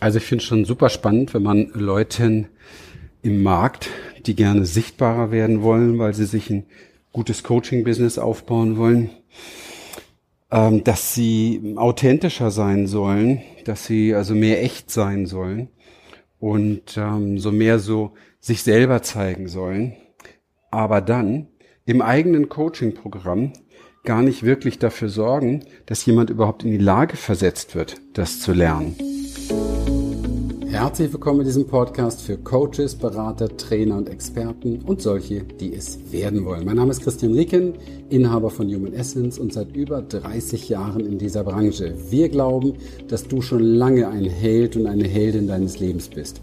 Also ich finde es schon super spannend, wenn man Leuten im Markt, die gerne sichtbarer werden wollen, weil sie sich ein gutes Coaching-Business aufbauen wollen, ähm, dass sie authentischer sein sollen, dass sie also mehr echt sein sollen und ähm, so mehr so sich selber zeigen sollen, aber dann im eigenen Coaching-Programm gar nicht wirklich dafür sorgen, dass jemand überhaupt in die Lage versetzt wird, das zu lernen. Herzlich willkommen in diesem Podcast für Coaches, Berater, Trainer und Experten und solche, die es werden wollen. Mein Name ist Christian Rieken, Inhaber von Human Essence und seit über 30 Jahren in dieser Branche. Wir glauben, dass du schon lange ein Held und eine Heldin deines Lebens bist,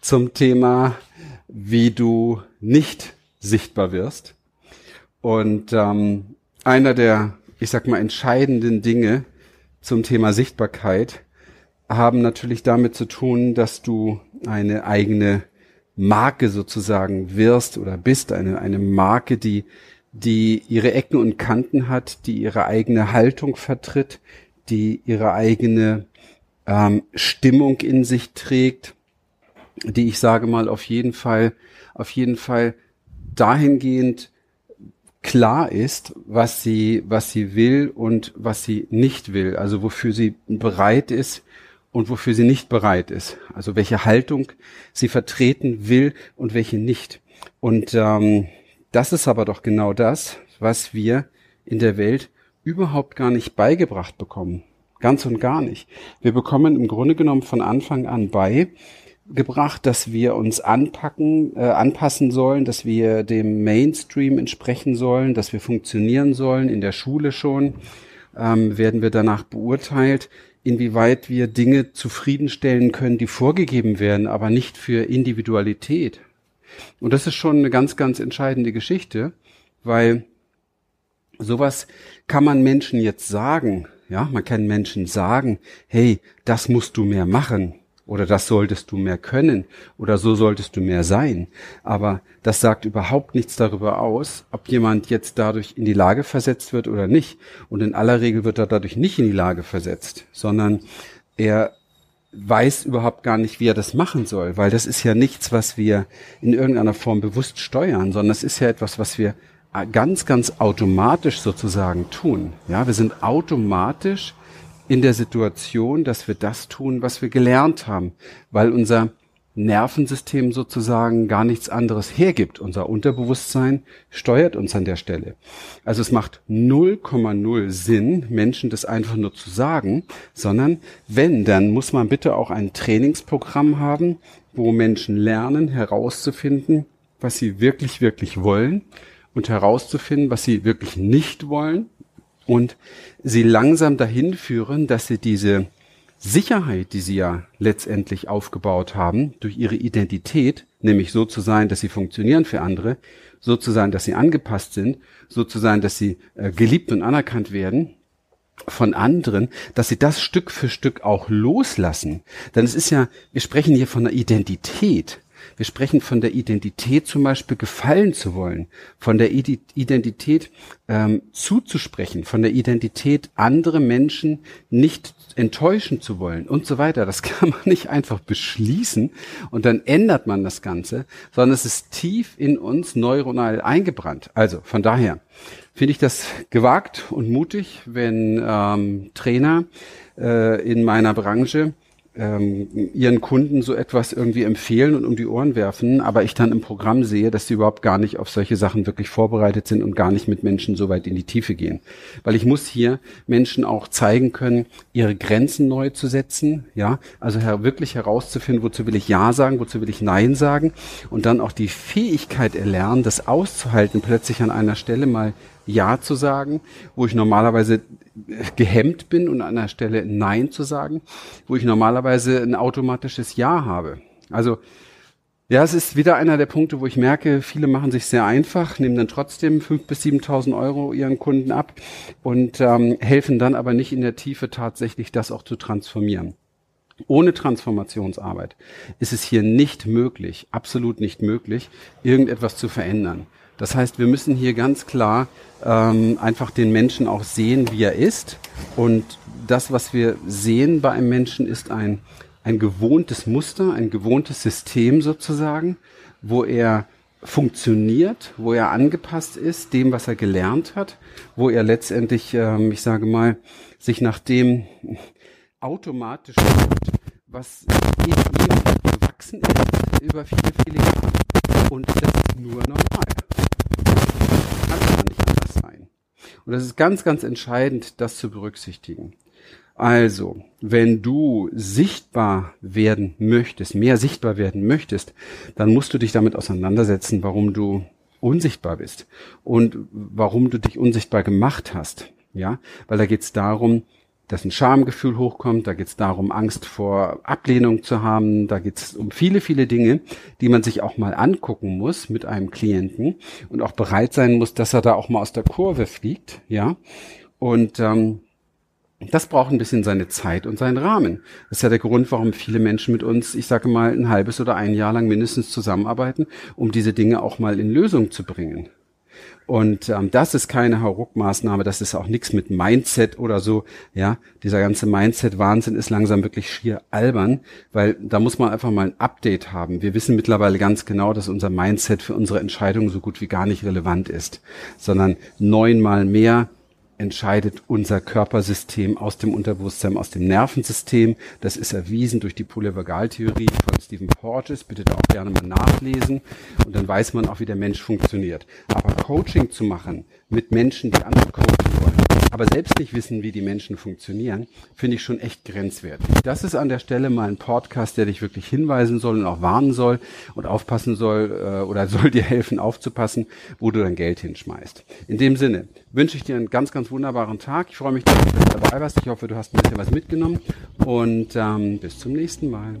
zum Thema, wie du nicht sichtbar wirst. Und ähm, einer der, ich sag mal, entscheidenden Dinge zum Thema Sichtbarkeit haben natürlich damit zu tun, dass du eine eigene Marke sozusagen wirst oder bist, eine, eine Marke, die, die ihre Ecken und Kanten hat, die ihre eigene Haltung vertritt, die ihre eigene ähm, Stimmung in sich trägt, die ich sage mal auf jeden Fall, auf jeden Fall dahingehend klar ist, was sie, was sie will und was sie nicht will, also wofür sie bereit ist und wofür sie nicht bereit ist, also welche Haltung sie vertreten will und welche nicht. Und ähm, das ist aber doch genau das, was wir in der Welt überhaupt gar nicht beigebracht bekommen. Ganz und gar nicht. Wir bekommen im Grunde genommen von Anfang an bei, gebracht, dass wir uns anpacken, äh, anpassen sollen, dass wir dem Mainstream entsprechen sollen, dass wir funktionieren sollen in der Schule schon. Ähm, werden wir danach beurteilt, inwieweit wir Dinge zufriedenstellen können, die vorgegeben werden, aber nicht für Individualität. Und das ist schon eine ganz, ganz entscheidende Geschichte, weil sowas kann man Menschen jetzt sagen. Ja, man kann Menschen sagen, hey, das musst du mehr machen oder das solltest du mehr können oder so solltest du mehr sein. Aber das sagt überhaupt nichts darüber aus, ob jemand jetzt dadurch in die Lage versetzt wird oder nicht. Und in aller Regel wird er dadurch nicht in die Lage versetzt, sondern er weiß überhaupt gar nicht, wie er das machen soll, weil das ist ja nichts, was wir in irgendeiner Form bewusst steuern, sondern es ist ja etwas, was wir ganz, ganz automatisch sozusagen tun. Ja, wir sind automatisch in der Situation, dass wir das tun, was wir gelernt haben, weil unser Nervensystem sozusagen gar nichts anderes hergibt. Unser Unterbewusstsein steuert uns an der Stelle. Also es macht 0,0 Sinn, Menschen das einfach nur zu sagen, sondern wenn, dann muss man bitte auch ein Trainingsprogramm haben, wo Menschen lernen herauszufinden, was sie wirklich, wirklich wollen und herauszufinden, was sie wirklich nicht wollen und sie langsam dahin führen, dass sie diese Sicherheit, die sie ja letztendlich aufgebaut haben, durch ihre Identität, nämlich so zu sein, dass sie funktionieren für andere, so zu sein, dass sie angepasst sind, so zu sein, dass sie äh, geliebt und anerkannt werden von anderen, dass sie das Stück für Stück auch loslassen. Denn es ist ja, wir sprechen hier von einer Identität. Wir sprechen von der Identität zum Beispiel gefallen zu wollen, von der Identität ähm, zuzusprechen, von der Identität andere Menschen nicht enttäuschen zu wollen und so weiter. Das kann man nicht einfach beschließen und dann ändert man das Ganze, sondern es ist tief in uns neuronal eingebrannt. Also von daher finde ich das gewagt und mutig, wenn ähm, Trainer äh, in meiner Branche ähm, ihren Kunden so etwas irgendwie empfehlen und um die Ohren werfen, aber ich dann im Programm sehe, dass sie überhaupt gar nicht auf solche Sachen wirklich vorbereitet sind und gar nicht mit Menschen so weit in die Tiefe gehen. Weil ich muss hier Menschen auch zeigen können, ihre Grenzen neu zu setzen, ja, also her wirklich herauszufinden, wozu will ich Ja sagen, wozu will ich Nein sagen und dann auch die Fähigkeit erlernen, das auszuhalten, plötzlich an einer Stelle mal Ja zu sagen, wo ich normalerweise gehemmt bin und an der Stelle Nein zu sagen, wo ich normalerweise ein automatisches Ja habe. Also ja, es ist wieder einer der Punkte, wo ich merke, viele machen sich sehr einfach, nehmen dann trotzdem fünf bis 7.000 Euro ihren Kunden ab und ähm, helfen dann aber nicht in der Tiefe tatsächlich das auch zu transformieren. Ohne Transformationsarbeit ist es hier nicht möglich, absolut nicht möglich, irgendetwas zu verändern. Das heißt, wir müssen hier ganz klar ähm, einfach den Menschen auch sehen, wie er ist. Und das, was wir sehen bei einem Menschen, ist ein ein gewohntes Muster, ein gewohntes System sozusagen, wo er funktioniert, wo er angepasst ist, dem, was er gelernt hat, wo er letztendlich, ähm, ich sage mal, sich nach dem automatisch tut, was in ihm gewachsen ist über viele, viele Jahre. Und das ist nur normal. Kann aber nicht anders sein. Und das ist ganz, ganz entscheidend, das zu berücksichtigen. Also, wenn du sichtbar werden möchtest, mehr sichtbar werden möchtest, dann musst du dich damit auseinandersetzen, warum du unsichtbar bist und warum du dich unsichtbar gemacht hast. Ja, weil da geht es darum, dass ein Schamgefühl hochkommt, da geht es darum, Angst vor Ablehnung zu haben, da geht es um viele, viele Dinge, die man sich auch mal angucken muss mit einem Klienten und auch bereit sein muss, dass er da auch mal aus der Kurve fliegt, ja. Und ähm, das braucht ein bisschen seine Zeit und seinen Rahmen. Das ist ja der Grund, warum viele Menschen mit uns, ich sage mal, ein halbes oder ein Jahr lang mindestens zusammenarbeiten, um diese Dinge auch mal in Lösung zu bringen. Und ähm, das ist keine Hauruck-Maßnahme, das ist auch nichts mit Mindset oder so. Ja, dieser ganze Mindset-Wahnsinn ist langsam wirklich schier albern, weil da muss man einfach mal ein Update haben. Wir wissen mittlerweile ganz genau, dass unser Mindset für unsere Entscheidungen so gut wie gar nicht relevant ist, sondern neunmal mehr entscheidet unser Körpersystem aus dem Unterbewusstsein, aus dem Nervensystem. Das ist erwiesen durch die Polyvagaltheorie von Stephen Porges. Bitte da auch gerne mal nachlesen. Und dann weiß man auch, wie der Mensch funktioniert. Aber Coaching zu machen mit Menschen, die andere wollen, aber selbst nicht wissen, wie die Menschen funktionieren, finde ich schon echt grenzwertig. Das ist an der Stelle mal ein Podcast, der dich wirklich hinweisen soll und auch warnen soll und aufpassen soll äh, oder soll dir helfen aufzupassen, wo du dein Geld hinschmeißt. In dem Sinne wünsche ich dir einen ganz, ganz wunderbaren Tag. Ich freue mich, dass du dabei warst. Ich hoffe, du hast ein bisschen was mitgenommen und ähm, bis zum nächsten Mal.